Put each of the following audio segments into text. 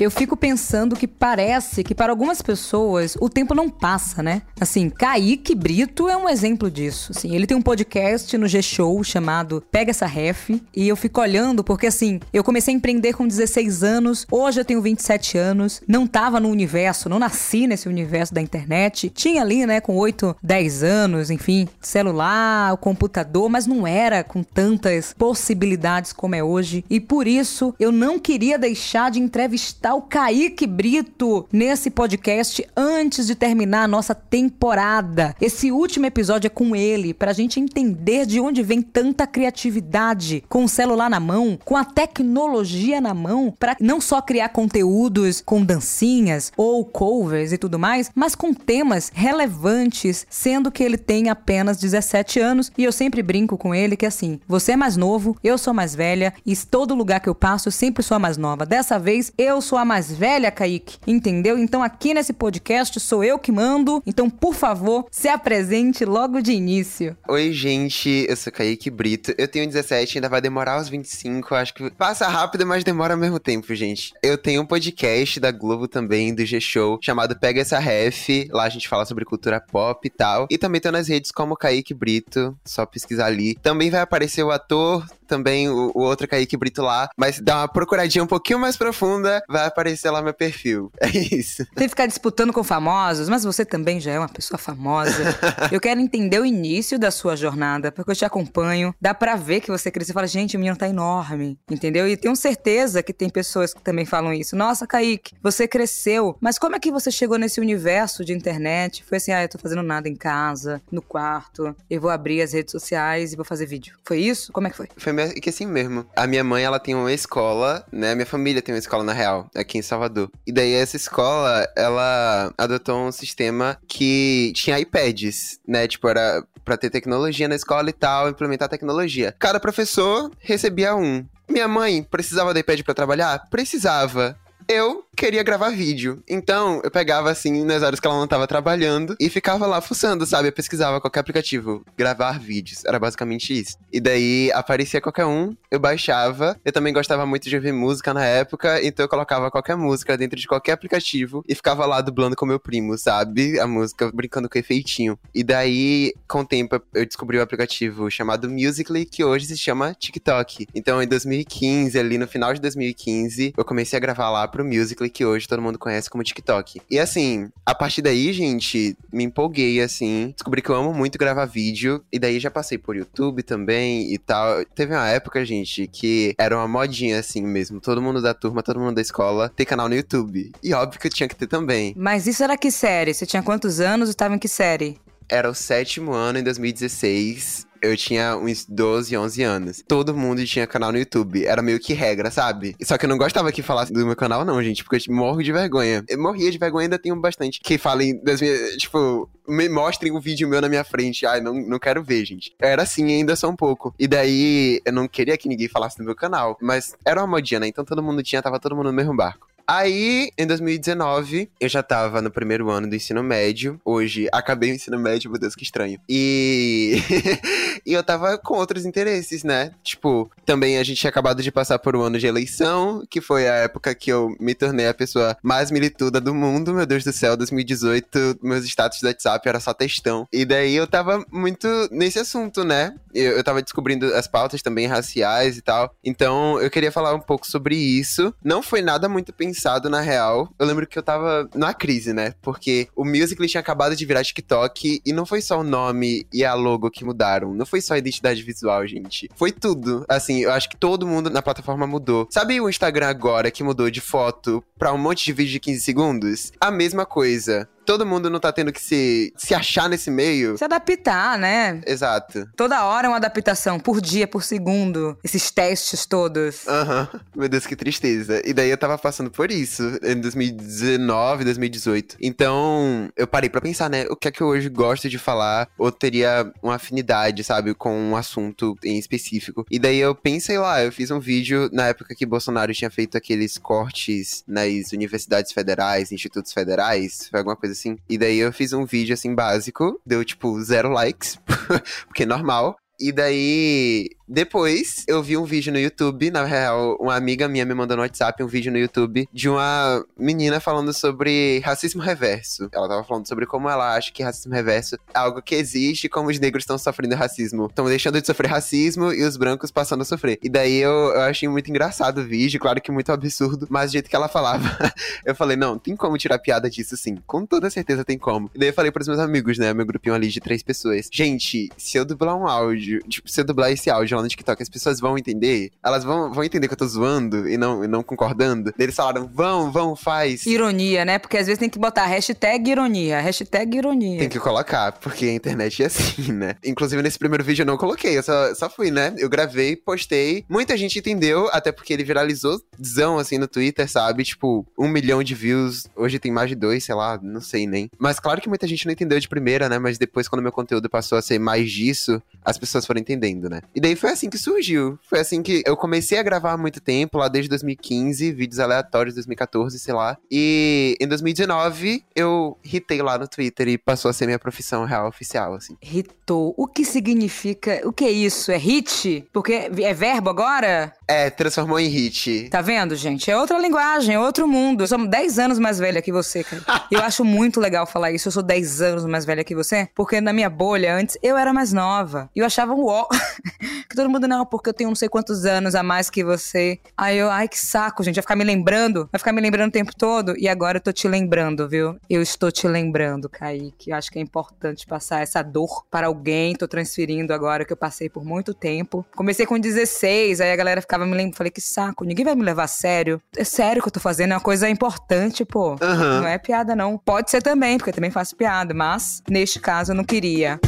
Eu fico pensando que parece que para algumas pessoas o tempo não passa, né? Assim, Kaique Brito é um exemplo disso. Assim, ele tem um podcast no G-Show chamado Pega essa Ref e eu fico olhando porque assim, eu comecei a empreender com 16 anos, hoje eu tenho 27 anos, não tava no universo, não nasci nesse universo da internet. Tinha ali, né, com 8, 10 anos, enfim, celular, computador, mas não era com tantas possibilidades como é hoje. E por isso eu não queria deixar de entrevistar o Kaique Brito nesse podcast antes de terminar a nossa temporada. Esse último episódio é com ele, pra gente entender de onde vem tanta criatividade com o celular na mão, com a tecnologia na mão, para não só criar conteúdos com dancinhas ou covers e tudo mais, mas com temas relevantes, sendo que ele tem apenas 17 anos e eu sempre brinco com ele que assim, você é mais novo, eu sou mais velha e todo lugar que eu passo eu sempre sou a mais nova. Dessa vez eu sou a mais velha, Kaique, entendeu? Então aqui nesse podcast sou eu que mando, então por favor, se apresente logo de início. Oi, gente, eu sou Kaique Brito, eu tenho 17, ainda vai demorar aos 25, acho que passa rápido, mas demora ao mesmo tempo, gente. Eu tenho um podcast da Globo também, do G-Show, chamado Pega Essa Ref, lá a gente fala sobre cultura pop e tal, e também tô nas redes como Kaique Brito, só pesquisar ali. Também vai aparecer o ator também o, o, outro Kaique Brito lá, mas dá uma procuradinha um pouquinho mais profunda, vai aparecer lá meu perfil. É isso. Tem que ficar disputando com famosos, mas você também já é uma pessoa famosa. eu quero entender o início da sua jornada, porque eu te acompanho, dá pra ver que você cresceu e fala, gente, o menino tá enorme, entendeu? E tenho certeza que tem pessoas que também falam isso. Nossa, Kaique, você cresceu, mas como é que você chegou nesse universo de internet? Foi assim, ah, eu tô fazendo nada em casa, no quarto, eu vou abrir as redes sociais e vou fazer vídeo. Foi isso? Como é que foi? Foi que assim mesmo. A minha mãe, ela tem uma escola, né? Minha família tem uma escola, na real, aqui em Salvador. E daí essa escola, ela adotou um sistema que tinha iPads, né? Tipo, era pra ter tecnologia na escola e tal, implementar tecnologia. Cada professor recebia um. Minha mãe precisava de iPad para trabalhar? Precisava eu queria gravar vídeo. Então, eu pegava assim nas horas que ela não tava trabalhando e ficava lá fuçando, sabe? Eu pesquisava qualquer aplicativo, gravar vídeos. Era basicamente isso. E daí aparecia qualquer um, eu baixava. Eu também gostava muito de ouvir música na época, então eu colocava qualquer música dentro de qualquer aplicativo e ficava lá dublando com meu primo, sabe? A música, brincando com efeitinho. E daí, com o tempo, eu descobri o um aplicativo chamado Musically, que hoje se chama TikTok. Então, em 2015, ali no final de 2015, eu comecei a gravar lá pro Musical.ly, que hoje todo mundo conhece como TikTok. E assim, a partir daí, gente, me empolguei, assim, descobri que eu amo muito gravar vídeo, e daí já passei por YouTube também e tal. Teve uma época, gente, que era uma modinha assim mesmo, todo mundo da turma, todo mundo da escola, ter canal no YouTube. E óbvio que eu tinha que ter também. Mas isso era que série? Você tinha quantos anos e estava em que série? Era o sétimo ano em 2016 eu tinha uns 12, 11 anos. Todo mundo tinha canal no YouTube. Era meio que regra, sabe? Só que eu não gostava que falasse do meu canal, não, gente, porque eu morro de vergonha. Eu morria de vergonha, ainda tenho bastante. Que falem das minhas. Tipo, me mostrem um vídeo meu na minha frente. Ai, não, não quero ver, gente. Era assim ainda só um pouco. E daí eu não queria que ninguém falasse do meu canal. Mas era uma modinha, né? Então todo mundo tinha, tava todo mundo no mesmo barco. Aí, em 2019, eu já tava no primeiro ano do ensino médio. Hoje, acabei o ensino médio, meu Deus, que estranho. E. e eu tava com outros interesses, né? Tipo, também a gente tinha acabado de passar por um ano de eleição, que foi a época que eu me tornei a pessoa mais milituda do mundo. Meu Deus do céu, 2018, meus status do WhatsApp era só textão. E daí eu tava muito nesse assunto, né? Eu, eu tava descobrindo as pautas também raciais e tal. Então, eu queria falar um pouco sobre isso. Não foi nada muito pensado pensado, na real. Eu lembro que eu tava na crise, né? Porque o Musical.ly tinha acabado de virar TikTok e não foi só o nome e a logo que mudaram. Não foi só a identidade visual, gente. Foi tudo. Assim, eu acho que todo mundo na plataforma mudou. Sabe o Instagram agora que mudou de foto pra um monte de vídeo de 15 segundos? A mesma coisa todo mundo não tá tendo que se, se achar nesse meio. Se adaptar, né? Exato. Toda hora é uma adaptação, por dia, por segundo. Esses testes todos. Aham. Uhum. Meu Deus, que tristeza. E daí eu tava passando por isso em 2019, 2018. Então, eu parei para pensar, né? O que é que eu hoje gosto de falar ou teria uma afinidade, sabe, com um assunto em específico. E daí eu pensei lá, eu fiz um vídeo na época que Bolsonaro tinha feito aqueles cortes nas universidades federais, institutos federais, foi alguma coisa assim. E daí eu fiz um vídeo assim básico, deu tipo zero likes, porque é normal. E daí Depois, eu vi um vídeo no YouTube, na real, uma amiga minha me mandou no WhatsApp um vídeo no YouTube de uma menina falando sobre racismo reverso. Ela tava falando sobre como ela acha que racismo reverso é algo que existe como os negros estão sofrendo racismo. Estão deixando de sofrer racismo e os brancos passando a sofrer. E daí eu, eu achei muito engraçado o vídeo, claro que muito absurdo, mas do jeito que ela falava, eu falei, não, tem como tirar piada disso sim. Com toda certeza tem como. E daí eu falei pros meus amigos, né, meu grupinho ali de três pessoas. Gente, se eu dublar um áudio, tipo, se eu dublar esse áudio lá no TikTok, as pessoas vão entender, elas vão, vão entender que eu tô zoando e não, e não concordando. Eles falaram, vão, vão, faz. Ironia, né? Porque às vezes tem que botar hashtag ironia, hashtag ironia. Tem que colocar, porque a internet é assim, né? Inclusive, nesse primeiro vídeo eu não coloquei, eu só, só fui, né? Eu gravei, postei. Muita gente entendeu, até porque ele viralizou zão, assim, no Twitter, sabe? Tipo, um milhão de views. Hoje tem mais de dois, sei lá, não sei nem. Mas claro que muita gente não entendeu de primeira, né? Mas depois, quando meu conteúdo passou a ser mais disso, as pessoas foram entendendo, né? E daí foi assim que surgiu. Foi assim que eu comecei a gravar há muito tempo, lá desde 2015, vídeos aleatórios, 2014, sei lá. E em 2019, eu hitei lá no Twitter e passou a ser minha profissão real oficial, assim. Hitou. O que significa? O que é isso? É hit? Porque é verbo agora? É, transformou em hit. Tá vendo, gente? É outra linguagem, é outro mundo. Eu sou 10 anos mais velha que você, cara. eu acho muito legal falar isso. Eu sou 10 anos mais velha que você. Porque na minha bolha, antes, eu era mais nova. E eu achava um ó. que todo mundo, não, porque eu tenho não sei quantos anos a mais que você. Aí eu, ai, que saco, gente. Vai ficar me lembrando. Vai ficar me lembrando o tempo todo. E agora eu tô te lembrando, viu? Eu estou te lembrando, Kaique. Eu acho que é importante passar essa dor para alguém. Tô transferindo agora que eu passei por muito tempo. Comecei com 16, aí a galera ficava me lembrando. Falei, que saco, ninguém vai me levar a sério. É sério que eu tô fazendo, é uma coisa importante, pô. Uhum. Não é piada, não. Pode ser também, porque eu também faço piada, mas neste caso eu não queria.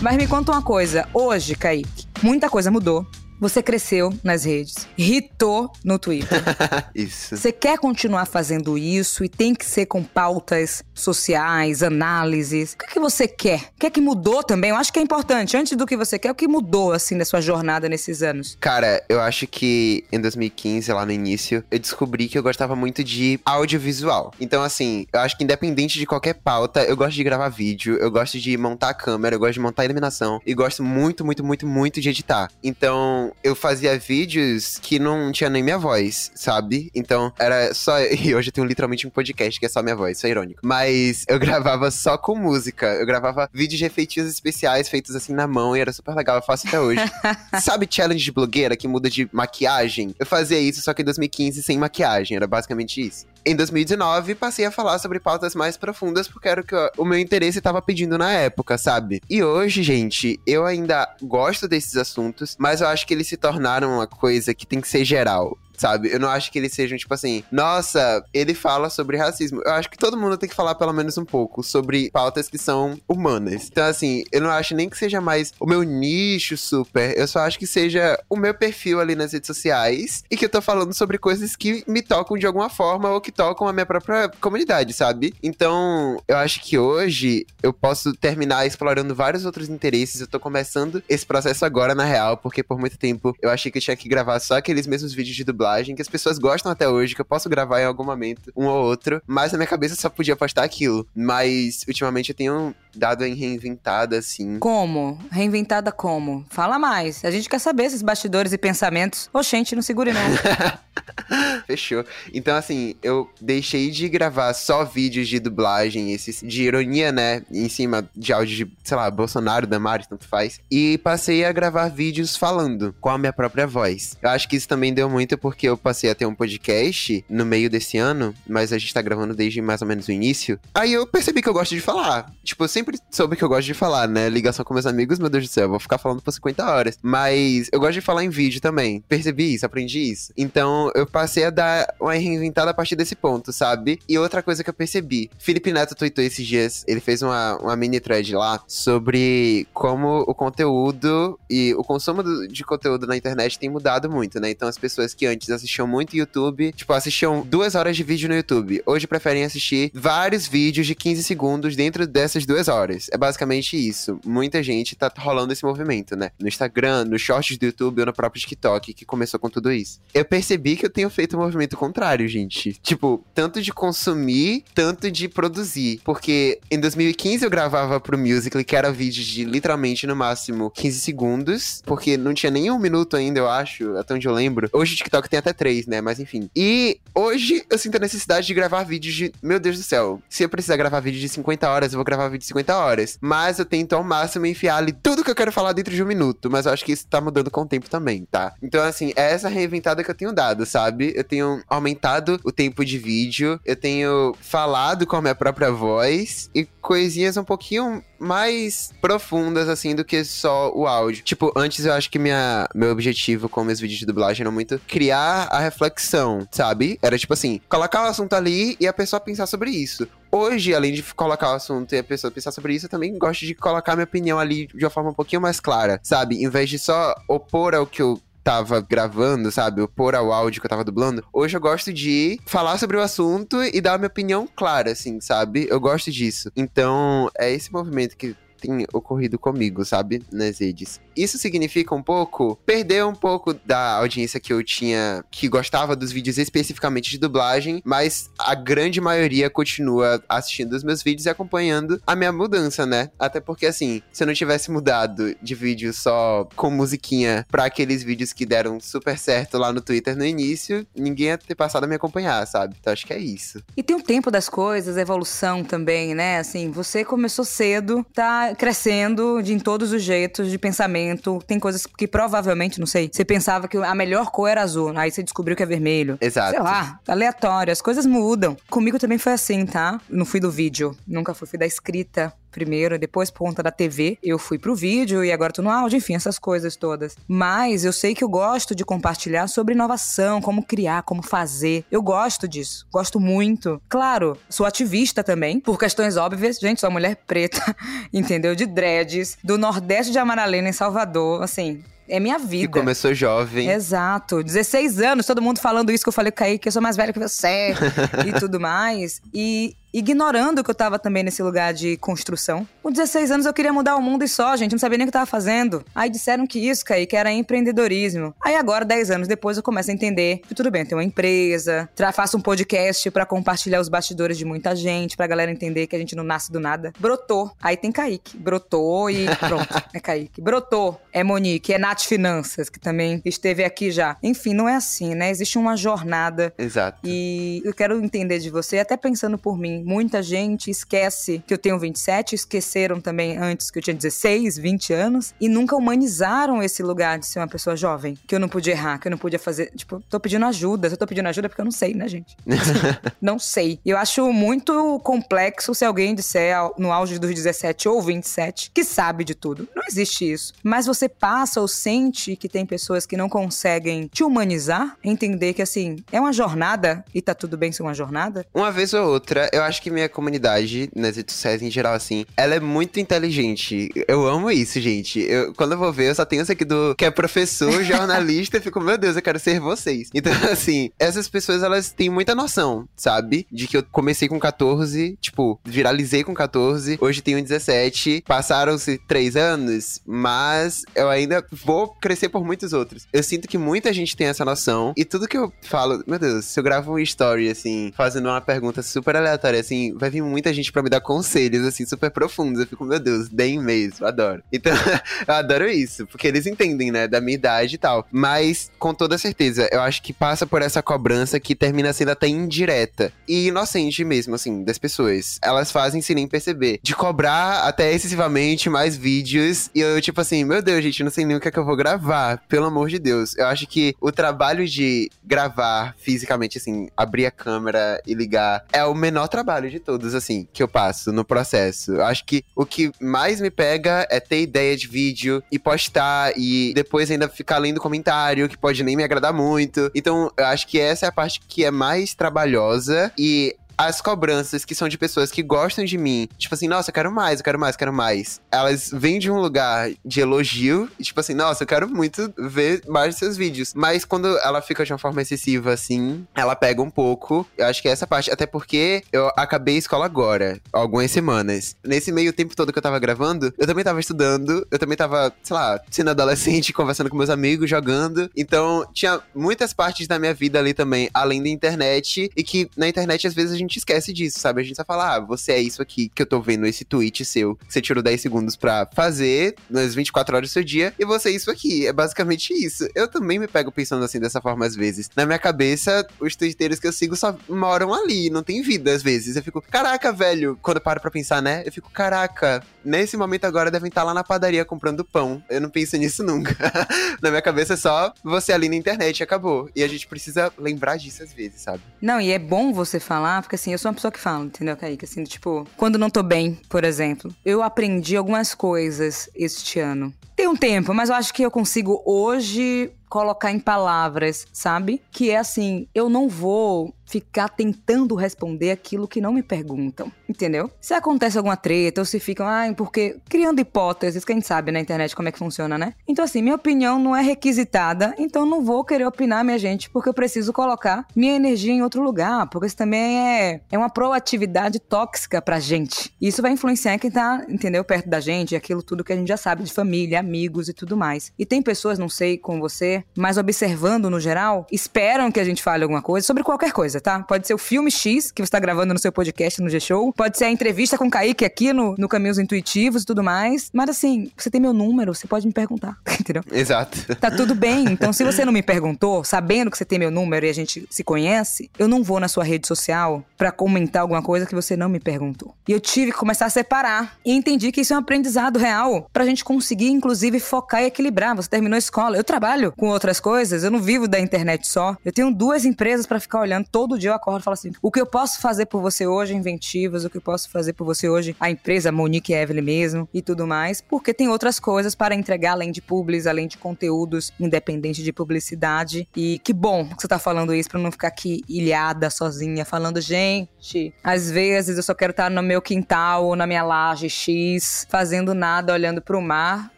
Mas me conta uma coisa, hoje, Kaique, muita coisa mudou. Você cresceu nas redes, hitou no Twitter. Isso. Você quer continuar fazendo isso e tem que ser com pautas sociais, análises. O que, é que você quer? O que é que mudou também? Eu acho que é importante, antes do que você quer, o que mudou, assim, da sua jornada nesses anos? Cara, eu acho que em 2015, lá no início, eu descobri que eu gostava muito de audiovisual. Então, assim, eu acho que independente de qualquer pauta, eu gosto de gravar vídeo, eu gosto de montar a câmera, eu gosto de montar a iluminação e gosto muito, muito, muito, muito de editar. Então, eu fazia vídeos que não tinha nem minha voz, sabe? Então, era só. E hoje eu tenho literalmente um podcast que é só minha voz, isso é irônico. Mas eu gravava só com música. Eu gravava vídeos de efeitos especiais feitos assim na mão e era super legal, eu faço até hoje. sabe challenge de blogueira que muda de maquiagem? Eu fazia isso só que em 2015 sem maquiagem, era basicamente isso. Em 2019, passei a falar sobre pautas mais profundas porque era o que o meu interesse estava pedindo na época, sabe? E hoje, gente, eu ainda gosto desses assuntos, mas eu acho que eles se tornaram uma coisa que tem que ser geral sabe? Eu não acho que eles sejam, tipo assim, nossa, ele fala sobre racismo. Eu acho que todo mundo tem que falar pelo menos um pouco sobre pautas que são humanas. Então, assim, eu não acho nem que seja mais o meu nicho super. Eu só acho que seja o meu perfil ali nas redes sociais e que eu tô falando sobre coisas que me tocam de alguma forma ou que tocam a minha própria comunidade, sabe? Então, eu acho que hoje eu posso terminar explorando vários outros interesses. Eu tô começando esse processo agora, na real, porque por muito tempo eu achei que eu tinha que gravar só aqueles mesmos vídeos de dublagem que as pessoas gostam até hoje, que eu posso gravar em algum momento, um ou outro, mas na minha cabeça só podia postar aquilo. Mas ultimamente eu tenho dado em reinventada, assim. Como? Reinventada como? Fala mais. A gente quer saber esses bastidores e pensamentos. Oxente, não segure não. Fechou. Então, assim, eu deixei de gravar só vídeos de dublagem, esses de ironia, né? Em cima de áudio de, sei lá, Bolsonaro, Damares, tanto faz. E passei a gravar vídeos falando com a minha própria voz. Eu acho que isso também deu muito porque eu passei a ter um podcast no meio desse ano, mas a gente tá gravando desde mais ou menos o início. Aí eu percebi que eu gosto de falar. Tipo, eu sempre soube que eu gosto de falar, né? Ligação com meus amigos, meu Deus do céu, eu vou ficar falando por 50 horas. Mas eu gosto de falar em vídeo também. Percebi isso, aprendi isso. Então eu passei a dar uma reinventada a partir desse ponto, sabe? E outra coisa que eu percebi, Felipe Neto tweetou esses dias, ele fez uma, uma mini thread lá sobre como o conteúdo e o consumo do, de conteúdo na internet tem mudado muito, né? Então as pessoas que antes assistiam muito YouTube, tipo, assistiam duas horas de vídeo no YouTube, hoje preferem assistir vários vídeos de 15 segundos dentro dessas duas horas. É basicamente isso. Muita gente tá rolando esse movimento, né? No Instagram, nos shorts do YouTube ou no próprio TikTok, que começou com tudo isso. Eu percebi que eu tenho feito o um movimento contrário, gente. Tipo, tanto de consumir, tanto de produzir. Porque em 2015 eu gravava pro Musical.ly, que era vídeo de literalmente no máximo 15 segundos, porque não tinha nem um minuto ainda, eu acho, até onde eu lembro. Hoje o TikTok tem até três, né? Mas enfim. E hoje eu sinto a necessidade de gravar vídeos de. Meu Deus do céu. Se eu precisar gravar vídeo de 50 horas, eu vou gravar vídeo de 50 horas. Mas eu tento ao máximo enfiar ali tudo que eu quero falar dentro de um minuto. Mas eu acho que isso tá mudando com o tempo também, tá? Então, assim, é essa reinventada que eu tenho dado, sabe? Eu tenho aumentado o tempo de vídeo, eu tenho falado com a minha própria voz e coisinhas um pouquinho mais profundas, assim, do que só o áudio. Tipo, antes eu acho que minha, meu objetivo com meus vídeos de dublagem era muito criar a reflexão, sabe? Era tipo assim, colocar o assunto ali e a pessoa pensar sobre isso. Hoje, além de colocar o assunto e a pessoa pensar sobre isso, eu também gosto de colocar minha opinião ali de uma forma um pouquinho mais clara, sabe? Em vez de só opor ao que eu tava gravando, sabe? Opor ao áudio que eu tava dublando. Hoje eu gosto de falar sobre o assunto e dar a minha opinião clara, assim, sabe? Eu gosto disso. Então, é esse movimento que tem ocorrido comigo, sabe? Nas redes. Isso significa um pouco perder um pouco da audiência que eu tinha, que gostava dos vídeos especificamente de dublagem, mas a grande maioria continua assistindo os meus vídeos e acompanhando a minha mudança, né? Até porque, assim, se eu não tivesse mudado de vídeo só com musiquinha para aqueles vídeos que deram super certo lá no Twitter no início, ninguém ia ter passado a me acompanhar, sabe? Então acho que é isso. E tem o tempo das coisas, a evolução também, né? Assim, você começou cedo, tá crescendo de, em todos os jeitos de pensamento. Tem coisas que provavelmente, não sei, você pensava que a melhor cor era azul, aí você descobriu que é vermelho. Exato. Sei lá, aleatório, as coisas mudam. Comigo também foi assim, tá? Não fui do vídeo, nunca fui, fui da escrita primeiro, depois por conta da TV, eu fui pro vídeo e agora tô no áudio, enfim, essas coisas todas. Mas eu sei que eu gosto de compartilhar sobre inovação, como criar, como fazer. Eu gosto disso, gosto muito. Claro, sou ativista também, por questões óbvias. Gente, sou mulher preta, entendeu? De dreads, do Nordeste de Amaralena, em Salvador, assim, é minha vida. E começou jovem. Exato. 16 anos, todo mundo falando isso que eu falei, Kaique, que eu sou mais velha que você e tudo mais. E ignorando que eu tava também nesse lugar de construção. Com 16 anos eu queria mudar o mundo e só, gente, não sabia nem o que eu tava fazendo. Aí disseram que isso, que era empreendedorismo. Aí agora, 10 anos depois, eu começo a entender que tudo bem, tem uma empresa, faço um podcast para compartilhar os bastidores de muita gente, pra galera entender que a gente não nasce do nada. Brotou. Aí tem Kaique. Brotou e pronto, é Kaique. Brotou. É Monique, é Nath Finanças, que também esteve aqui já. Enfim, não é assim, né? Existe uma jornada. Exato. E eu quero entender de você, até pensando por mim, Muita gente esquece que eu tenho 27, esqueceram também antes que eu tinha 16, 20 anos e nunca humanizaram esse lugar de ser uma pessoa jovem, que eu não podia errar, que eu não podia fazer. Tipo, tô pedindo ajuda. Se eu tô pedindo ajuda é porque eu não sei, né, gente? não sei. Eu acho muito complexo se alguém disser no auge dos 17 ou 27 que sabe de tudo. Não existe isso. Mas você passa ou sente que tem pessoas que não conseguem te humanizar, entender que assim, é uma jornada e tá tudo bem ser uma jornada. Uma vez ou outra, eu acho que minha comunidade, nas redes sociais em geral, assim, ela é muito inteligente. Eu amo isso, gente. Eu, quando eu vou ver, eu só tenho esse aqui do que é professor, jornalista, e fico, meu Deus, eu quero ser vocês. Então, assim, essas pessoas, elas têm muita noção, sabe? De que eu comecei com 14, tipo, viralizei com 14, hoje tenho 17, passaram-se três anos, mas eu ainda vou crescer por muitos outros. Eu sinto que muita gente tem essa noção, e tudo que eu falo, meu Deus, se eu gravo um story, assim, fazendo uma pergunta super aleatória, assim, vai vir muita gente para me dar conselhos, assim, super profundos. Eu fico, meu Deus, deem mesmo, adoro. Então, eu adoro isso, porque eles entendem, né, da minha idade e tal. Mas, com toda certeza, eu acho que passa por essa cobrança que termina sendo até indireta e inocente mesmo, assim, das pessoas. Elas fazem sem nem perceber. De cobrar até excessivamente mais vídeos e eu, tipo assim, meu Deus, gente, não sei nem o que é que eu vou gravar, pelo amor de Deus. Eu acho que o trabalho de gravar fisicamente, assim, abrir a câmera e ligar é o menor trabalho trabalho de todos, assim, que eu passo no processo. Acho que o que mais me pega é ter ideia de vídeo e postar e depois ainda ficar lendo comentário, que pode nem me agradar muito. Então, eu acho que essa é a parte que é mais trabalhosa e as cobranças que são de pessoas que gostam de mim, tipo assim, nossa, eu quero mais, eu quero mais, eu quero mais. Elas vêm de um lugar de elogio, e tipo assim, nossa, eu quero muito ver mais seus vídeos. Mas quando ela fica de uma forma excessiva assim, ela pega um pouco. Eu acho que é essa parte, até porque eu acabei a escola agora, algumas semanas. Nesse meio tempo todo que eu tava gravando, eu também tava estudando, eu também tava, sei lá, sendo adolescente, conversando com meus amigos, jogando. Então, tinha muitas partes da minha vida ali também, além da internet, e que na internet às vezes a gente esquece disso, sabe? A gente só fala, ah, você é isso aqui que eu tô vendo, esse tweet seu, que você tirou 10 segundos pra fazer nas 24 horas do seu dia, e você é isso aqui. É basicamente isso. Eu também me pego pensando assim dessa forma às vezes. Na minha cabeça, os twitteiros que eu sigo só moram ali, não tem vida às vezes. Eu fico, caraca, velho, quando eu paro pra pensar, né? Eu fico, caraca, nesse momento agora devem estar lá na padaria comprando pão. Eu não penso nisso nunca. na minha cabeça é só você ali na internet acabou. E a gente precisa lembrar disso às vezes, sabe? Não, e é bom você falar, porque assim, eu sou uma pessoa que fala, entendeu, Kaique? Assim, tipo, quando não tô bem, por exemplo, eu aprendi algumas coisas este ano. Tem um tempo, mas eu acho que eu consigo hoje colocar em palavras, sabe? Que é assim, eu não vou ficar tentando responder aquilo que não me perguntam, entendeu? Se acontece alguma treta ou se ficam, ah, porque criando hipóteses, que a gente sabe na internet como é que funciona, né? Então assim, minha opinião não é requisitada, então não vou querer opinar, minha gente, porque eu preciso colocar minha energia em outro lugar, porque isso também é, é uma proatividade tóxica pra gente. Isso vai influenciar quem tá, entendeu, perto da gente, aquilo tudo que a gente já sabe de família, amigos e tudo mais. E tem pessoas, não sei com você, mas observando no geral, esperam que a gente fale alguma coisa sobre qualquer coisa, tá? Pode ser o filme X que você tá gravando no seu podcast no G-Show, pode ser a entrevista com o Kaique aqui no, no Caminhos Intuitivos e tudo mais. Mas assim, você tem meu número, você pode me perguntar, entendeu? Exato. Tá tudo bem. Então, se você não me perguntou, sabendo que você tem meu número e a gente se conhece, eu não vou na sua rede social para comentar alguma coisa que você não me perguntou. E eu tive que começar a separar. E entendi que isso é um aprendizado real pra gente conseguir, inclusive, focar e equilibrar. Você terminou a escola. Eu trabalho com outras coisas, eu não vivo da internet só. Eu tenho duas empresas para ficar olhando. Todo dia eu acordo e falo assim: o que eu posso fazer por você hoje, Inventivas, o que eu posso fazer por você hoje, a empresa Monique Evelyn mesmo e tudo mais, porque tem outras coisas para entregar além de publis, além de conteúdos independente de publicidade. E que bom que você tá falando isso pra não ficar aqui ilhada sozinha, falando, gente, às vezes eu só quero estar no meu quintal ou na minha laje X, fazendo nada, olhando pro mar,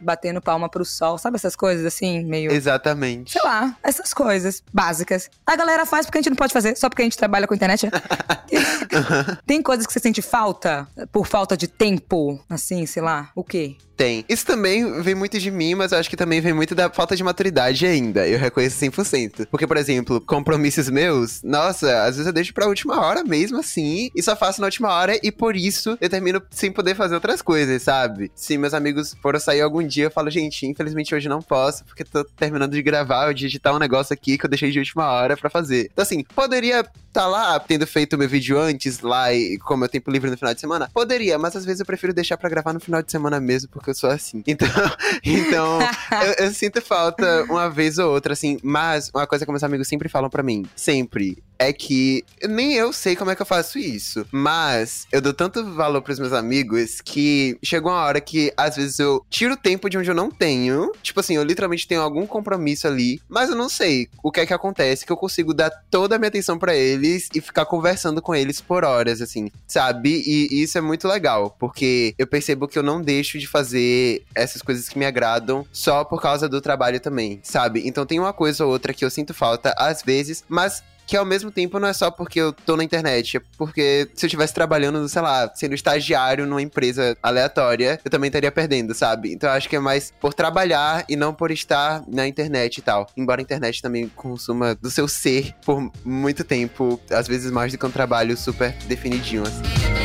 batendo palma pro sol, sabe essas coisas assim, meio. Exatamente. Sei lá, essas coisas básicas. A galera faz porque a gente não pode fazer, só porque a gente trabalha com internet. é? Tem coisas que você sente falta por falta de tempo, assim, sei lá, o quê? Tem. Isso também vem muito de mim, mas eu acho que também vem muito da falta de maturidade ainda. Eu reconheço 100%. Porque, por exemplo, compromissos meus, nossa, às vezes eu deixo pra última hora mesmo, assim, e só faço na última hora, e por isso eu termino sem poder fazer outras coisas, sabe? Se meus amigos foram sair algum dia, eu falo, gente, infelizmente hoje não posso, porque tô terminando de gravar, de editar um negócio aqui que eu deixei de última hora pra fazer. Então, assim, poderia tá lá tendo feito meu vídeo antes, lá, e com meu tempo livre no final de semana? Poderia, mas às vezes eu prefiro deixar pra gravar no final de semana mesmo, porque eu sou assim. Então, então eu, eu sinto falta uma vez ou outra, assim. Mas uma coisa que meus amigos sempre falam pra mim, sempre, é que nem eu sei como é que eu faço isso. Mas eu dou tanto valor pros meus amigos que chegou uma hora que às vezes eu tiro tempo de onde eu não tenho. Tipo assim, eu literalmente tenho algum compromisso ali, mas eu não sei o que é que acontece, que eu consigo dar toda a minha atenção pra eles e ficar conversando com eles por horas, assim, sabe? E isso é muito legal, porque eu percebo que eu não deixo de fazer essas coisas que me agradam só por causa do trabalho também, sabe? Então tem uma coisa ou outra que eu sinto falta às vezes, mas que ao mesmo tempo não é só porque eu tô na internet, é porque se eu estivesse trabalhando, sei lá, sendo estagiário numa empresa aleatória, eu também estaria perdendo, sabe? Então eu acho que é mais por trabalhar e não por estar na internet e tal. Embora a internet também consuma do seu ser por muito tempo, às vezes mais do que um trabalho super definidinho, assim.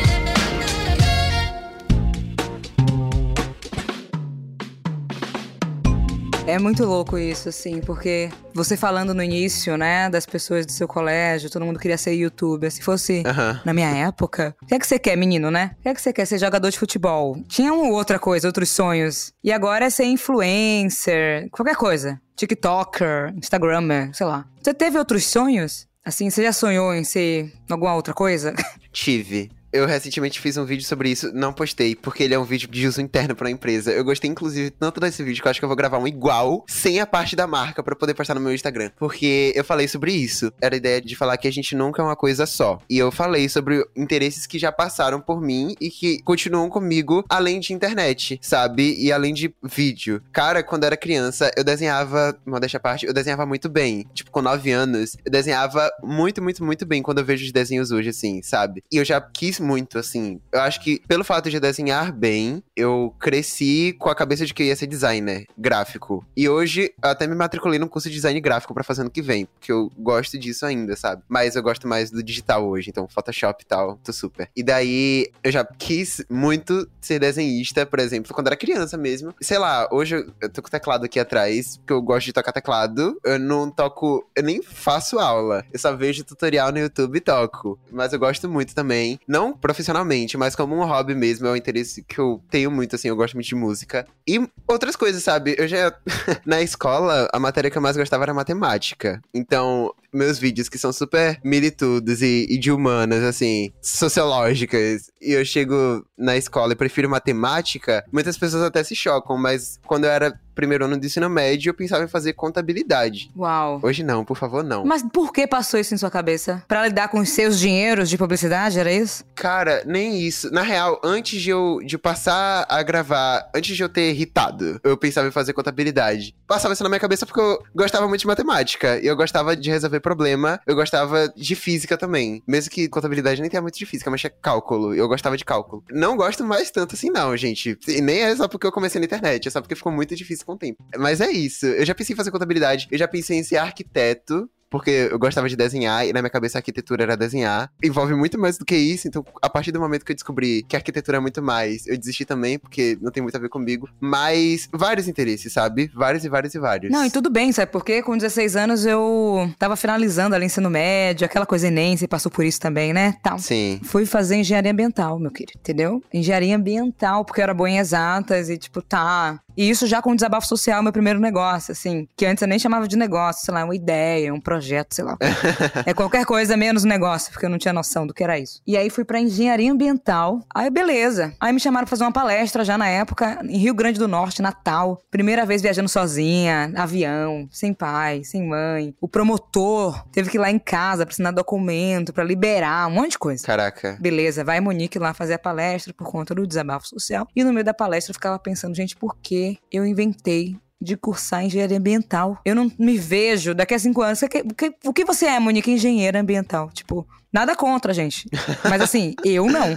É muito louco isso, assim, porque você falando no início, né, das pessoas do seu colégio, todo mundo queria ser youtuber. Se fosse na minha época, o que é que você quer, menino, né? O que é que você quer? Ser jogador de futebol. Tinha uma outra coisa, outros sonhos. E agora é ser influencer, qualquer coisa. TikToker, Instagrammer, sei lá. Você teve outros sonhos? Assim, você já sonhou em ser alguma outra coisa? Tive. Eu recentemente fiz um vídeo sobre isso, não postei, porque ele é um vídeo de uso interno pra empresa. Eu gostei, inclusive, tanto desse vídeo que eu acho que eu vou gravar um igual, sem a parte da marca, para poder postar no meu Instagram. Porque eu falei sobre isso. Era a ideia de falar que a gente nunca é uma coisa só. E eu falei sobre interesses que já passaram por mim e que continuam comigo além de internet, sabe? E além de vídeo. Cara, quando eu era criança, eu desenhava, modéstia à parte, eu desenhava muito bem. Tipo, com 9 anos, eu desenhava muito, muito, muito bem quando eu vejo os desenhos hoje, assim, sabe? E eu já quis muito, assim. Eu acho que pelo fato de desenhar bem, eu cresci com a cabeça de que eu ia ser designer gráfico. E hoje eu até me matriculei num curso de design gráfico para fazer ano que vem, porque eu gosto disso ainda, sabe? Mas eu gosto mais do digital hoje, então Photoshop e tal, tô super. E daí eu já quis muito ser desenhista, por exemplo, quando era criança mesmo. Sei lá, hoje eu, tô com teclado aqui atrás, porque eu gosto de tocar teclado. Eu não toco, eu nem faço aula. Eu só vejo tutorial no YouTube e toco. Mas eu gosto muito também, não profissionalmente, mas como um hobby mesmo, é um interesse que eu tenho muito, assim, eu gosto muito de música. E outras coisas, sabe? Eu já. na escola, a matéria que eu mais gostava era matemática. Então, meus vídeos que são super militudos e, e de humanas, assim, sociológicas, e eu chego na escola e prefiro matemática, muitas pessoas até se chocam, mas quando eu era primeiro ano do ensino médio, eu pensava em fazer contabilidade. Uau. Hoje não, por favor, não. Mas por que passou isso em sua cabeça? Pra lidar com os seus dinheiros de publicidade, era isso? Cara, nem isso. Na real, antes de eu de passar a gravar, antes de eu ter irritado, eu pensava em fazer contabilidade. Passava isso na minha cabeça porque eu gostava muito de matemática. E eu gostava de resolver problema. Eu gostava de física também. Mesmo que contabilidade nem tenha muito de física, mas é cálculo. Eu gostava de cálculo. Não gosto mais tanto assim, não, gente. E nem é só porque eu comecei na internet, é só porque ficou muito difícil com o tempo. Mas é isso. Eu já pensei em fazer contabilidade, eu já pensei em ser arquiteto porque eu gostava de desenhar e na minha cabeça a arquitetura era desenhar. Envolve muito mais do que isso, então a partir do momento que eu descobri que a arquitetura é muito mais, eu desisti também, porque não tem muito a ver comigo. Mas vários interesses, sabe? Vários e vários e vários. Não, e tudo bem, sabe? Porque com 16 anos eu tava finalizando ali ensino médio, aquela coisa Enem, você passou por isso também, né? Tal. Sim. Fui fazer engenharia ambiental, meu querido, entendeu? Engenharia ambiental, porque eu era boa em exatas e tipo, tá, e isso já com desabafo social, meu primeiro negócio, assim. Que antes eu nem chamava de negócio, sei lá, uma ideia, um projeto, sei lá. é qualquer coisa menos negócio, porque eu não tinha noção do que era isso. E aí fui pra engenharia ambiental. Aí, beleza. Aí me chamaram pra fazer uma palestra já na época, em Rio Grande do Norte, Natal. Primeira vez viajando sozinha, avião, sem pai, sem mãe. O promotor teve que ir lá em casa pra assinar documento, pra liberar, um monte de coisa. Caraca. Beleza, vai Monique lá fazer a palestra por conta do desabafo social. E no meio da palestra eu ficava pensando, gente, por que eu inventei de cursar engenharia ambiental. Eu não me vejo daqui a cinco anos. O que, o que você é, Monique? Engenheira ambiental. Tipo, nada contra, gente. Mas assim, eu não.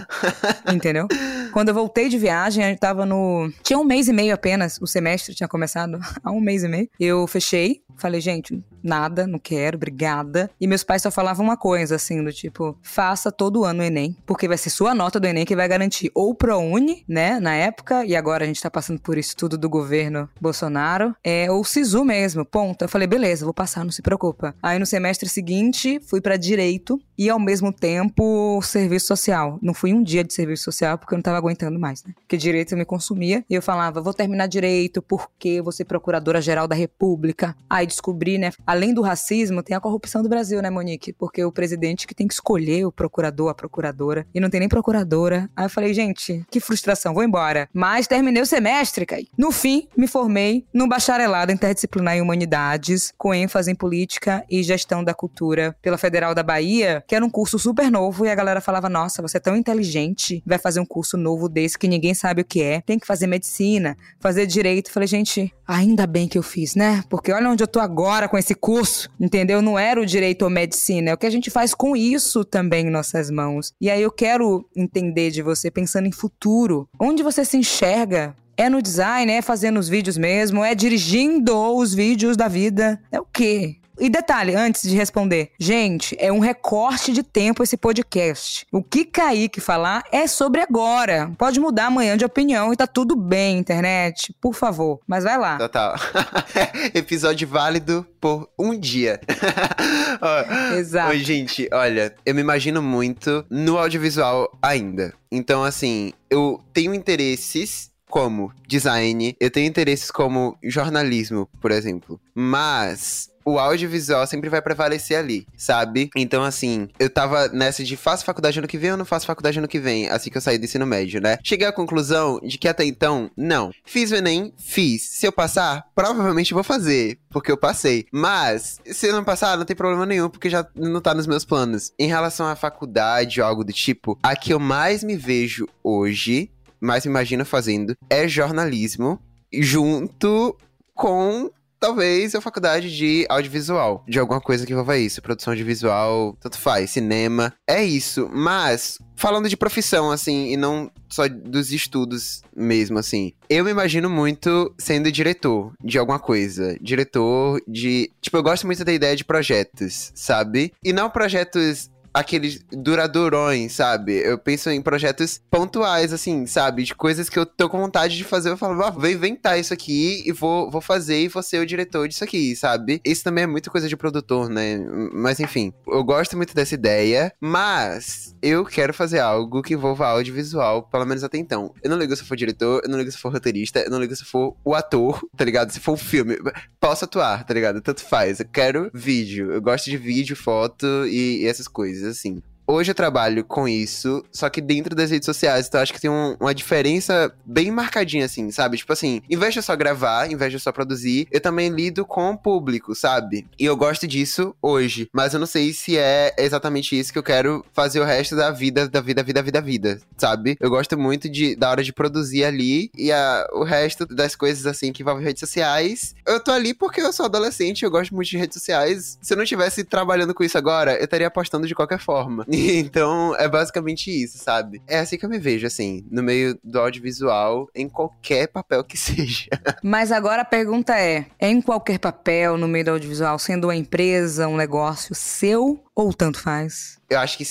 Entendeu? Quando eu voltei de viagem, a gente tava no. Tinha um mês e meio apenas, o semestre tinha começado há um mês e meio. Eu fechei, falei, gente, nada, não quero, obrigada. E meus pais só falavam uma coisa, assim, do tipo, faça todo ano o Enem, porque vai ser sua nota do Enem que vai garantir ou ProUni, né, na época, e agora a gente tá passando por isso tudo do governo Bolsonaro, é, ou SISU mesmo, ponto. Eu falei, beleza, vou passar, não se preocupa. Aí no semestre seguinte, fui para Direito e ao mesmo tempo Serviço Social. Não fui um dia de Serviço Social porque eu não tava aguentando mais, né? Porque Direito me consumia. E eu falava, vou terminar Direito porque vou ser Procuradora-Geral da República. Aí descobri, né, além do racismo, tem a corrupção do Brasil, né, Monique? Porque o presidente que tem que escolher o procurador, a procuradora, e não tem nem procuradora. Aí eu falei, gente, que frustração, vou embora. Mas terminei o semestre, Kai. No fim, me formei no bacharelado interdisciplinar em humanidades, com ênfase em política e gestão da cultura pela Federal da Bahia, que era um curso super novo e a galera falava: "Nossa, você é tão inteligente, vai fazer um curso novo desse que ninguém sabe o que é. Tem que fazer medicina, fazer direito". Falei: "Gente, ainda bem que eu fiz, né? Porque olha onde eu tô agora com esse curso, entendeu? Não era o direito ou medicina, é o que a gente faz com isso também em nossas mãos. E aí eu quero entender de você pensando em futuro, onde você se enxerga é no design, é fazendo os vídeos mesmo, é dirigindo os vídeos da vida. É o quê? E detalhe, antes de responder, gente, é um recorte de tempo esse podcast. O que Kaique falar é sobre agora. Pode mudar amanhã de opinião e tá tudo bem, internet. Por favor. Mas vai lá. Total. Episódio válido por um dia. Exato. Oi, gente, olha, eu me imagino muito no audiovisual ainda. Então, assim, eu tenho interesses como design, eu tenho interesses como jornalismo, por exemplo. Mas o audiovisual sempre vai prevalecer ali, sabe? Então, assim, eu tava nessa de faço faculdade ano que vem ou não faço faculdade ano que vem, assim que eu saí do ensino médio, né? Cheguei à conclusão de que até então, não. Fiz o Enem? Fiz. Se eu passar, provavelmente vou fazer, porque eu passei. Mas, se eu não passar, não tem problema nenhum, porque já não tá nos meus planos. Em relação à faculdade ou algo do tipo, a que eu mais me vejo hoje, mais me imagino fazendo, é jornalismo, junto com talvez a faculdade de audiovisual, de alguma coisa que envolva isso, produção de visual, tanto faz, cinema, é isso. Mas falando de profissão assim e não só dos estudos mesmo assim. Eu me imagino muito sendo diretor de alguma coisa, diretor de, tipo, eu gosto muito da ideia de projetos, sabe? E não projetos aqueles duradourões, sabe? Eu penso em projetos pontuais, assim, sabe? De coisas que eu tô com vontade de fazer. Eu falo, ah, vou inventar isso aqui e vou, vou fazer e vou ser o diretor disso aqui, sabe? Isso também é muita coisa de produtor, né? Mas enfim, eu gosto muito dessa ideia, mas eu quero fazer algo que envolva audiovisual, pelo menos até então. Eu não ligo se eu for diretor, eu não ligo se eu for roteirista, eu não ligo se eu for o ator, tá ligado? Se for um filme, posso atuar, tá ligado? Tanto faz. Eu quero vídeo. Eu gosto de vídeo, foto e, e essas coisas assim. Hoje eu trabalho com isso, só que dentro das redes sociais, então acho que tem um, uma diferença bem marcadinha, assim, sabe? Tipo assim, em vez de eu só gravar, em vez de eu só produzir, eu também lido com o público, sabe? E eu gosto disso hoje, mas eu não sei se é exatamente isso que eu quero fazer o resto da vida, da vida, vida, vida, vida, sabe? Eu gosto muito de, da hora de produzir ali e a, o resto das coisas, assim, que envolvem redes sociais. Eu tô ali porque eu sou adolescente, eu gosto muito de redes sociais. Se eu não estivesse trabalhando com isso agora, eu estaria apostando de qualquer forma. então, é basicamente isso, sabe? É assim que eu me vejo, assim, no meio do audiovisual, em qualquer papel que seja. Mas agora a pergunta é: é em qualquer papel, no meio do audiovisual, sendo uma empresa, um negócio seu, ou tanto faz? Eu acho que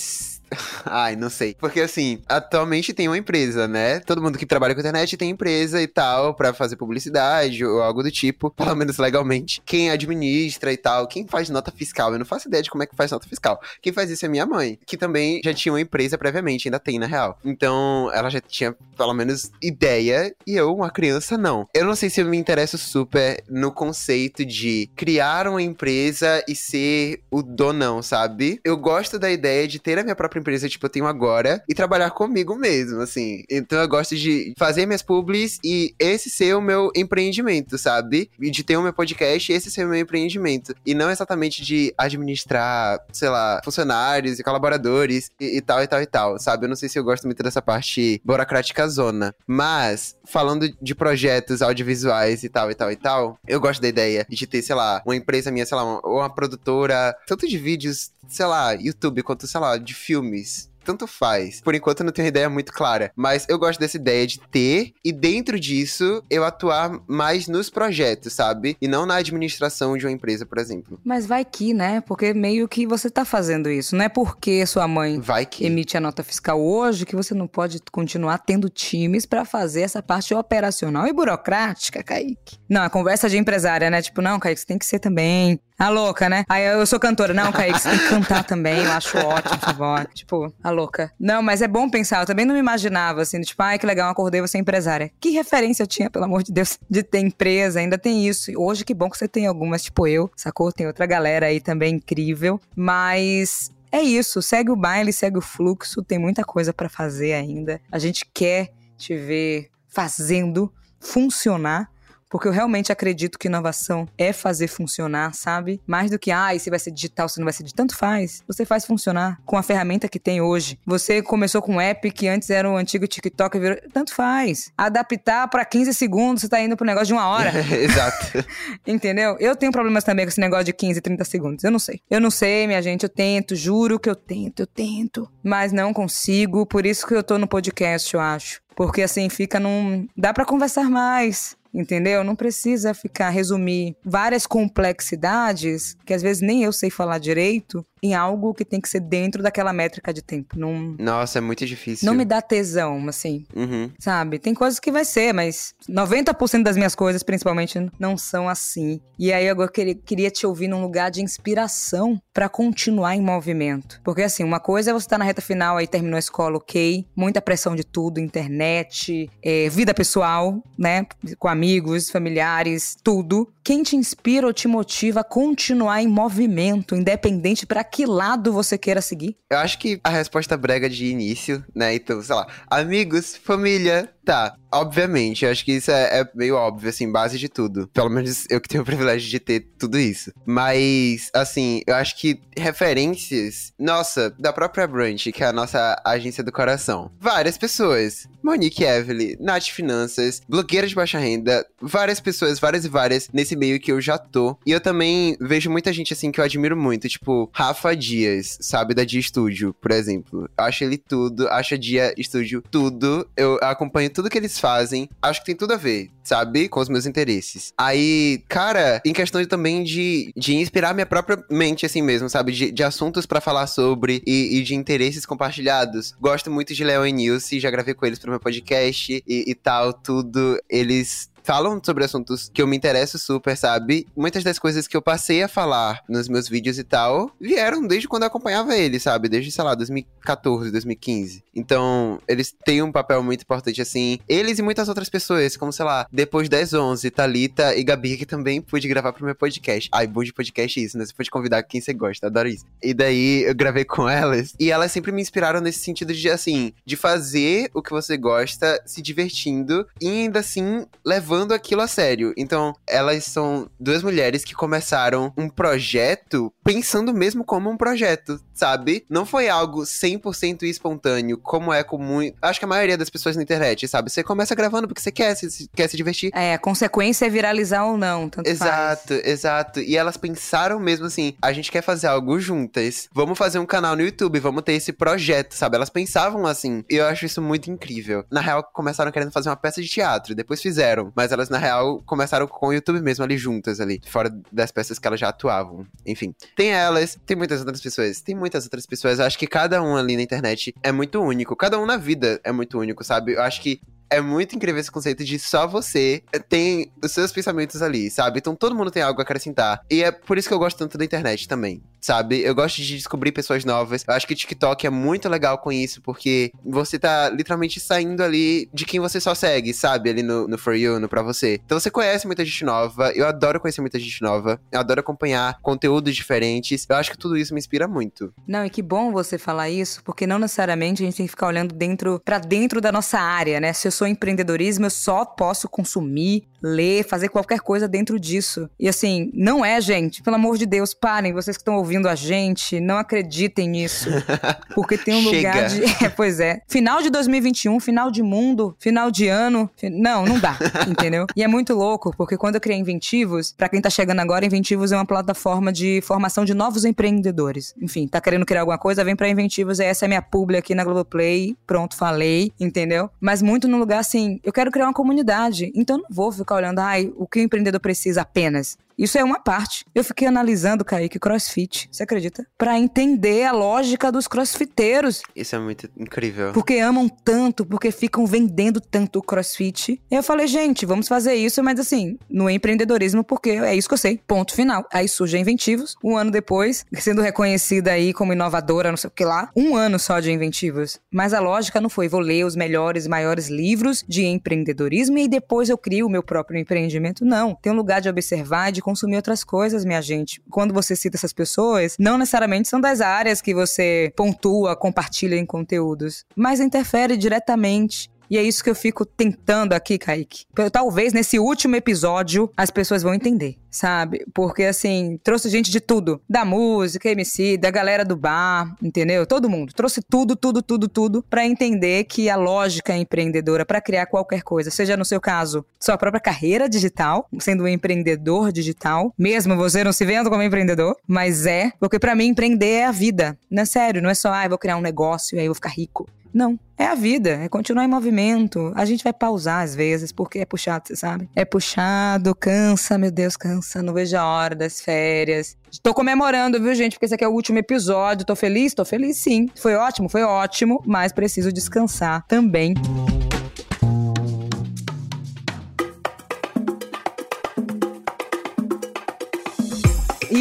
Ai, não sei. Porque assim, atualmente tem uma empresa, né? Todo mundo que trabalha com internet tem empresa e tal, para fazer publicidade ou algo do tipo, pelo menos legalmente. Quem administra e tal, quem faz nota fiscal, eu não faço ideia de como é que faz nota fiscal. Quem faz isso é minha mãe, que também já tinha uma empresa previamente, ainda tem na real. Então, ela já tinha pelo menos ideia e eu, uma criança, não. Eu não sei se eu me interesso super no conceito de criar uma empresa e ser o donão, sabe? Eu gosto da ideia de ter a minha própria empresa, tipo, eu tenho agora, e trabalhar comigo mesmo, assim. Então eu gosto de fazer minhas publis e esse ser o meu empreendimento, sabe? E de ter o meu podcast e esse ser o meu empreendimento. E não exatamente de administrar, sei lá, funcionários e colaboradores e, e tal e tal e tal, sabe? Eu não sei se eu gosto muito dessa parte burocrática zona. Mas, falando de projetos audiovisuais e tal e tal e tal, eu gosto da ideia de ter, sei lá, uma empresa minha, sei lá, uma, uma produtora, tanto de vídeos, sei lá, YouTube, quanto, sei lá, de filme filmes tanto faz. Por enquanto eu não tenho uma ideia muito clara, mas eu gosto dessa ideia de ter e dentro disso eu atuar mais nos projetos, sabe? E não na administração de uma empresa, por exemplo. Mas vai que, né? Porque meio que você tá fazendo isso, não é porque sua mãe vai que. emite a nota fiscal hoje que você não pode continuar tendo times para fazer essa parte operacional e burocrática, Kaique. Não, a conversa de empresária, né? Tipo, não, Kaique, você tem que ser também a louca, né? Aí eu sou cantora. Não, Kaique, você tem que cantar também. Eu acho ótimo sua voz. Tipo, a louca. Não, mas é bom pensar. Eu também não me imaginava, assim, tipo, ai, que legal, acordei você é empresária. Que referência eu tinha, pelo amor de Deus, de ter empresa. Ainda tem isso. Hoje, que bom que você tem algumas, tipo eu, sacou? Tem outra galera aí também incrível. Mas é isso. Segue o baile, segue o fluxo. Tem muita coisa para fazer ainda. A gente quer te ver fazendo funcionar porque eu realmente acredito que inovação é fazer funcionar, sabe? Mais do que, ah, se vai ser digital, se não vai ser de tanto faz. Você faz funcionar com a ferramenta que tem hoje. Você começou com um app que antes era o um antigo TikTok, virou... tanto faz. Adaptar para 15 segundos, você tá indo pro negócio de uma hora. Exato. Entendeu? Eu tenho problemas também com esse negócio de 15, 30 segundos. Eu não sei. Eu não sei, minha gente. Eu tento, juro que eu tento, eu tento. Mas não consigo. Por isso que eu tô no podcast, eu acho. Porque assim, fica num. Dá para conversar mais entendeu? Não precisa ficar resumir várias complexidades que às vezes nem eu sei falar direito em algo que tem que ser dentro daquela métrica de tempo. Não, Nossa, é muito difícil. não me dá tesão, assim. Uhum. Sabe? Tem coisas que vai ser, mas 90% das minhas coisas, principalmente, não são assim. E aí agora eu queria, queria te ouvir num lugar de inspiração pra continuar em movimento. Porque assim, uma coisa é você estar na reta final, aí terminou a escola, ok. Muita pressão de tudo, internet, é, vida pessoal, né? Com amigos, familiares, tudo. Quem te inspira ou te motiva a continuar em movimento, independente pra que lado você queira seguir? Eu acho que a resposta brega de início, né? Então, sei lá, amigos, família, tá. Obviamente, eu acho que isso é, é meio óbvio, assim, base de tudo. Pelo menos eu que tenho o privilégio de ter tudo isso. Mas, assim, eu acho que referências, nossa, da própria Brunch, que é a nossa agência do coração. Várias pessoas. Monique Evelyn, Nath Finanças, blogueira de baixa renda, várias pessoas, várias e várias nesse meio que eu já tô. E eu também vejo muita gente, assim, que eu admiro muito, tipo, Rafa Dias, sabe, da Dia Studio, por exemplo. Eu acho ele tudo, acho a Dia Studio tudo. Eu acompanho tudo que eles fazem. Acho que tem tudo a ver, sabe? Com os meus interesses. Aí, cara, em questão de, também de, de inspirar minha própria mente, assim mesmo, sabe? De, de assuntos pra falar sobre e, e de interesses compartilhados. Gosto muito de Leon e Nilce, já gravei com eles pro meu podcast e, e tal, tudo. Eles falam sobre assuntos que eu me interesso super, sabe? Muitas das coisas que eu passei a falar nos meus vídeos e tal vieram desde quando eu acompanhava ele, sabe? Desde, sei lá, 2014, 2015. Então, eles têm um papel muito importante, assim. Eles e muitas outras pessoas, como, sei lá, depois das 11, Thalita e Gabi, que também pude gravar pro meu podcast. Ai, bom de podcast isso, né? Você pode convidar quem você gosta, adoro isso. E daí, eu gravei com elas. E elas sempre me inspiraram nesse sentido de, assim, de fazer o que você gosta, se divertindo e ainda assim levando aquilo a sério. Então, elas são duas mulheres que começaram um projeto pensando mesmo como um projeto, sabe? Não foi algo 100% espontâneo, como é comum. Acho que a maioria das pessoas na internet, sabe? Você começa gravando porque você quer se, quer se divertir. É, a consequência é viralizar ou não, tanto Exato, faz. exato. E elas pensaram mesmo assim: a gente quer fazer algo juntas. Vamos fazer um canal no YouTube, vamos ter esse projeto, sabe? Elas pensavam assim. E eu acho isso muito incrível. Na real, começaram querendo fazer uma peça de teatro, depois fizeram. Mas elas, na real, começaram com o YouTube mesmo ali juntas ali, fora das peças que elas já atuavam. Enfim. Tem elas, tem muitas outras pessoas, tem muitas outras pessoas. Eu acho que cada um ali na internet é muito único. Cada um na vida é muito único, sabe? Eu acho que é muito incrível esse conceito de só você tem os seus pensamentos ali, sabe? Então todo mundo tem algo a acrescentar. E é por isso que eu gosto tanto da internet também, sabe? Eu gosto de descobrir pessoas novas. Eu acho que TikTok é muito legal com isso, porque você tá literalmente saindo ali de quem você só segue, sabe? Ali no, no For You, no Pra Você. Então você conhece muita gente nova. Eu adoro conhecer muita gente nova. Eu adoro acompanhar conteúdos diferentes. Eu acho que tudo isso me inspira muito. Não, e que bom você falar isso, porque não necessariamente a gente tem que ficar olhando dentro para dentro da nossa área, né? Se eu sou empreendedorismo, eu só posso consumir, ler, fazer qualquer coisa dentro disso. E assim, não é, gente. Pelo amor de Deus, parem, vocês que estão ouvindo a gente, não acreditem nisso. Porque tem um lugar de. É, pois é. Final de 2021, final de mundo, final de ano. Não, não dá, entendeu? E é muito louco, porque quando eu criei Inventivos, para quem tá chegando agora, Inventivos é uma plataforma de formação de novos empreendedores. Enfim, tá querendo criar alguma coisa, vem pra Inventivos, essa é minha publi aqui na Globoplay. Pronto, falei, entendeu? Mas muito no lugar assim, eu quero criar uma comunidade, então não vou ficar olhando, ai, o que o empreendedor precisa apenas. Isso é uma parte. Eu fiquei analisando, Kaique, crossfit, você acredita? Pra entender a lógica dos crossfiteiros. Isso é muito incrível. Porque amam tanto, porque ficam vendendo tanto o crossfit. E eu falei, gente, vamos fazer isso, mas assim, no empreendedorismo, porque é isso que eu sei. Ponto final. Aí surge Inventivos, um ano depois, sendo reconhecida aí como inovadora, não sei o que lá. Um ano só de Inventivos. Mas a lógica não foi, vou ler os melhores maiores livros de empreendedorismo e depois eu crio o meu próprio empreendimento. Não. Tem um lugar de observar de consumir outras coisas, minha gente. Quando você cita essas pessoas, não necessariamente são das áreas que você pontua, compartilha em conteúdos, mas interfere diretamente e é isso que eu fico tentando aqui, Kaique. Talvez nesse último episódio as pessoas vão entender, sabe? Porque assim, trouxe gente de tudo. Da música, MC, da galera do bar, entendeu? Todo mundo. Trouxe tudo, tudo, tudo, tudo para entender que a lógica é empreendedora para criar qualquer coisa, seja no seu caso, sua própria carreira digital, sendo um empreendedor digital, mesmo você não se vendo como empreendedor, mas é, porque para mim empreender é a vida. Não é sério, não é só, ah, vou criar um negócio e aí eu vou ficar rico. Não. É a vida, é continuar em movimento. A gente vai pausar às vezes, porque é puxado, você sabe? É puxado, cansa, meu Deus, cansa. Não vejo a hora das férias. Tô comemorando, viu, gente? Porque esse aqui é o último episódio. Tô feliz? Tô feliz sim. Foi ótimo, foi ótimo, mas preciso descansar também. E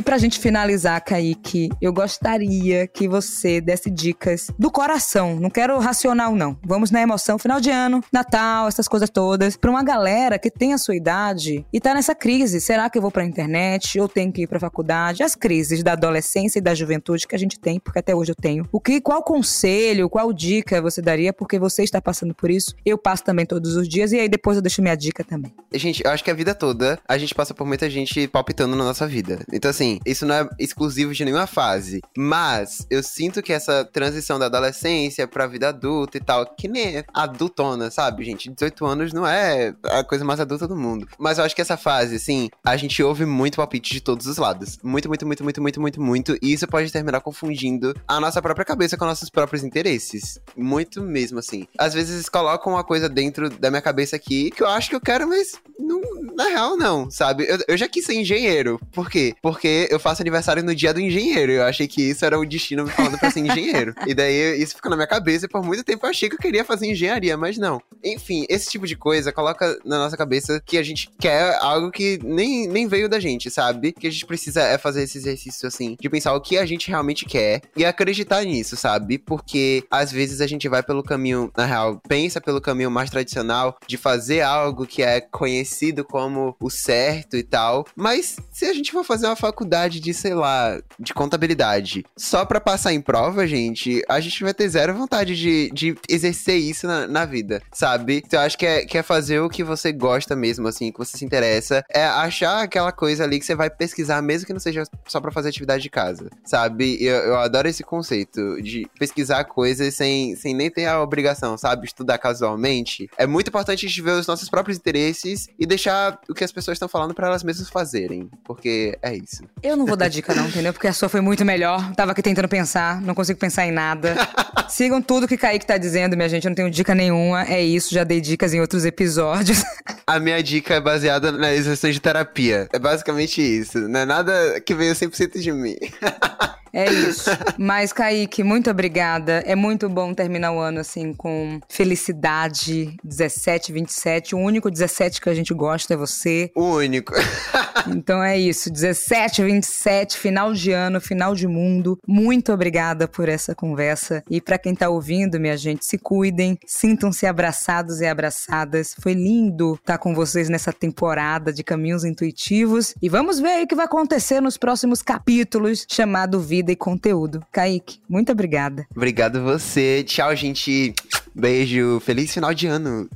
pra gente finalizar, Kaique, eu gostaria que você desse dicas do coração. Não quero racional, não. Vamos na emoção. Final de ano, Natal, essas coisas todas. Pra uma galera que tem a sua idade e tá nessa crise. Será que eu vou pra internet ou tenho que ir pra faculdade? As crises da adolescência e da juventude que a gente tem, porque até hoje eu tenho. O que, qual conselho, qual dica você daria? Porque você está passando por isso. Eu passo também todos os dias e aí depois eu deixo minha dica também. Gente, eu acho que a vida toda a gente passa por muita gente palpitando na nossa vida. Então, assim, isso não é exclusivo de nenhuma fase. Mas eu sinto que essa transição da adolescência pra vida adulta e tal, que nem adultona, sabe, gente? 18 anos não é a coisa mais adulta do mundo. Mas eu acho que essa fase, assim, a gente ouve muito palpite de todos os lados. Muito, muito, muito, muito, muito, muito, muito. E isso pode terminar confundindo a nossa própria cabeça com nossos próprios interesses. Muito mesmo, assim. Às vezes colocam uma coisa dentro da minha cabeça aqui que eu acho que eu quero, mas não, na real não, sabe? Eu, eu já quis ser engenheiro. Por quê? Porque eu faço aniversário no dia do engenheiro. Eu achei que isso era o destino me falando pra ser engenheiro. e daí isso ficou na minha cabeça e por muito tempo eu achei que eu queria fazer engenharia, mas não. Enfim, esse tipo de coisa coloca na nossa cabeça que a gente quer algo que nem, nem veio da gente, sabe? Que a gente precisa é fazer esse exercício assim, de pensar o que a gente realmente quer e acreditar nisso, sabe? Porque às vezes a gente vai pelo caminho, na real, pensa pelo caminho mais tradicional de fazer algo que é conhecido como o certo e tal. Mas se a gente for fazer uma faculdade de, sei lá, de contabilidade, só pra passar em prova, gente, a gente vai ter zero vontade de, de exercer isso na, na vida, sabe? Então eu acho que é, que é fazer o que você gosta mesmo, assim, que você se interessa. É achar aquela coisa ali que você vai pesquisar, mesmo que não seja só pra fazer atividade de casa, sabe? Eu, eu adoro esse conceito de pesquisar coisas sem, sem nem ter a obrigação, sabe? Estudar casualmente. É muito importante a gente ver os nossos próprios interesses e deixar o que as pessoas estão falando para elas mesmas fazerem, porque é isso. Eu não vou dar dica, não, entendeu? Porque a sua foi muito melhor. Tava aqui tentando pensar, não consigo pensar em nada. Sigam tudo que Kaique tá dizendo, minha gente. Eu não tenho dica nenhuma. É isso, já dei dicas em outros episódios. A minha dica é baseada na exercício de terapia. É basicamente isso. Não é nada que veio 100% de mim. É isso. Mas, Kaique, muito obrigada. É muito bom terminar o ano assim com felicidade. 17, 27. O único 17 que a gente gosta é você. O único. então é isso. 17, 27, final de ano, final de mundo. Muito obrigada por essa conversa. E para quem tá ouvindo, minha gente, se cuidem, sintam-se abraçados e abraçadas. Foi lindo estar com vocês nessa temporada de Caminhos Intuitivos. E vamos ver aí o que vai acontecer nos próximos capítulos, chamado Vida e Conteúdo. Kaique, muito obrigada. Obrigado você. Tchau, gente. Beijo. Feliz final de ano.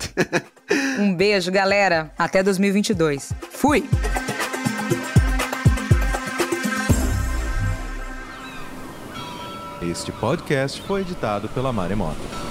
um beijo, galera. Até 2022. Fui! Este podcast foi editado pela Maremoto.